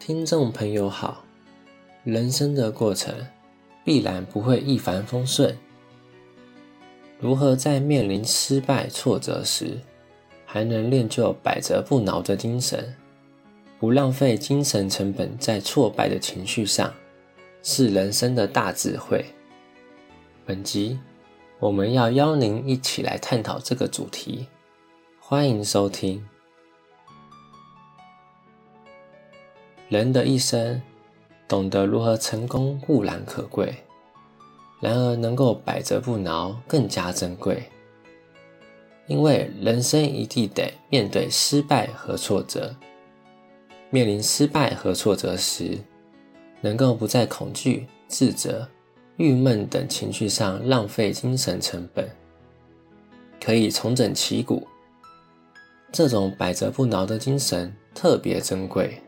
听众朋友好，人生的过程必然不会一帆风顺。如何在面临失败挫折时，还能练就百折不挠的精神，不浪费精神成本在挫败的情绪上，是人生的大智慧。本集我们要邀您一起来探讨这个主题，欢迎收听。人的一生，懂得如何成功固然可贵，然而能够百折不挠更加珍贵。因为人生一定得面对失败和挫折，面临失败和挫折时，能够不在恐惧、自责、郁闷等情绪上浪费精神成本，可以重整旗鼓。这种百折不挠的精神特别珍贵。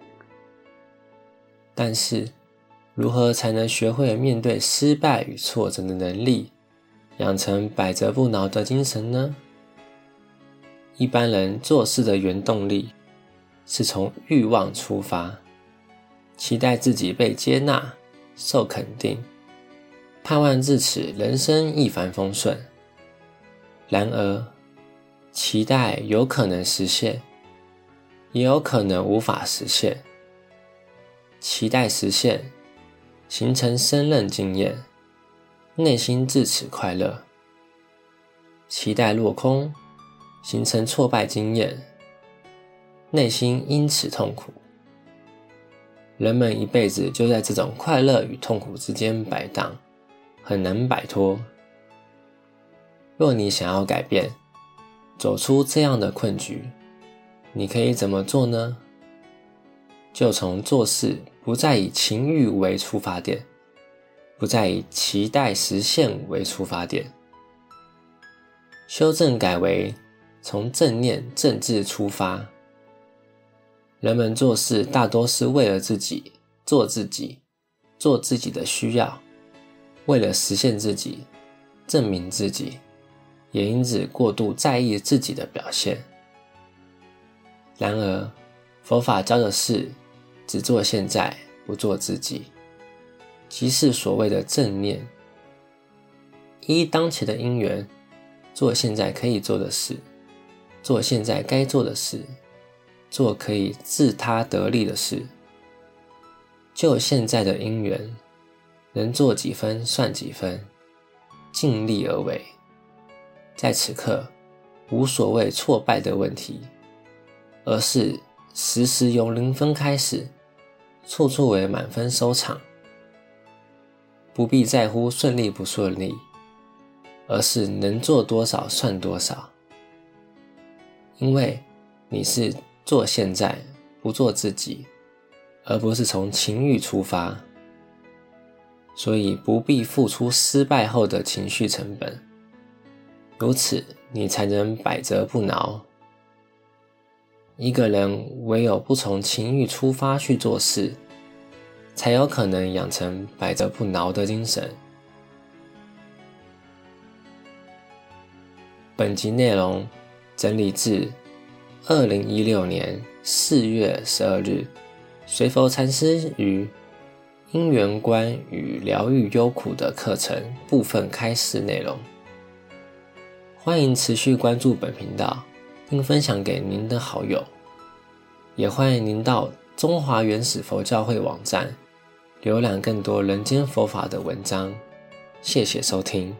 但是，如何才能学会面对失败与挫折的能力，养成百折不挠的精神呢？一般人做事的原动力是从欲望出发，期待自己被接纳、受肯定，盼望至此人生一帆风顺。然而，期待有可能实现，也有可能无法实现。期待实现，形成胜任经验，内心自此快乐；期待落空，形成挫败经验，内心因此痛苦。人们一辈子就在这种快乐与痛苦之间摆荡，很难摆脱。若你想要改变，走出这样的困局，你可以怎么做呢？就从做事不再以情欲为出发点，不再以期待实现为出发点，修正改为从正念正志出发。人们做事大多是为了自己，做自己，做自己的需要，为了实现自己，证明自己，也因此过度在意自己的表现。然而，佛法教的是，只做现在，不做自己，即是所谓的正念。依当前的因缘，做现在可以做的事，做现在该做的事，做可以自他得利的事。就现在的因缘，能做几分算几分，尽力而为。在此刻，无所谓挫败的问题，而是时时由零分开始。处处为满分收场，不必在乎顺利不顺利，而是能做多少算多少。因为你是做现在，不做自己，而不是从情欲出发，所以不必付出失败后的情绪成本。如此，你才能百折不挠。一个人唯有不从情欲出发去做事，才有可能养成百折不挠的精神。本集内容整理自二零一六年四月十二日随佛禅师于因缘观与疗愈忧苦的课程部分开示内容。欢迎持续关注本频道。并分享给您的好友，也欢迎您到中华原始佛教会网站浏览更多人间佛法的文章。谢谢收听。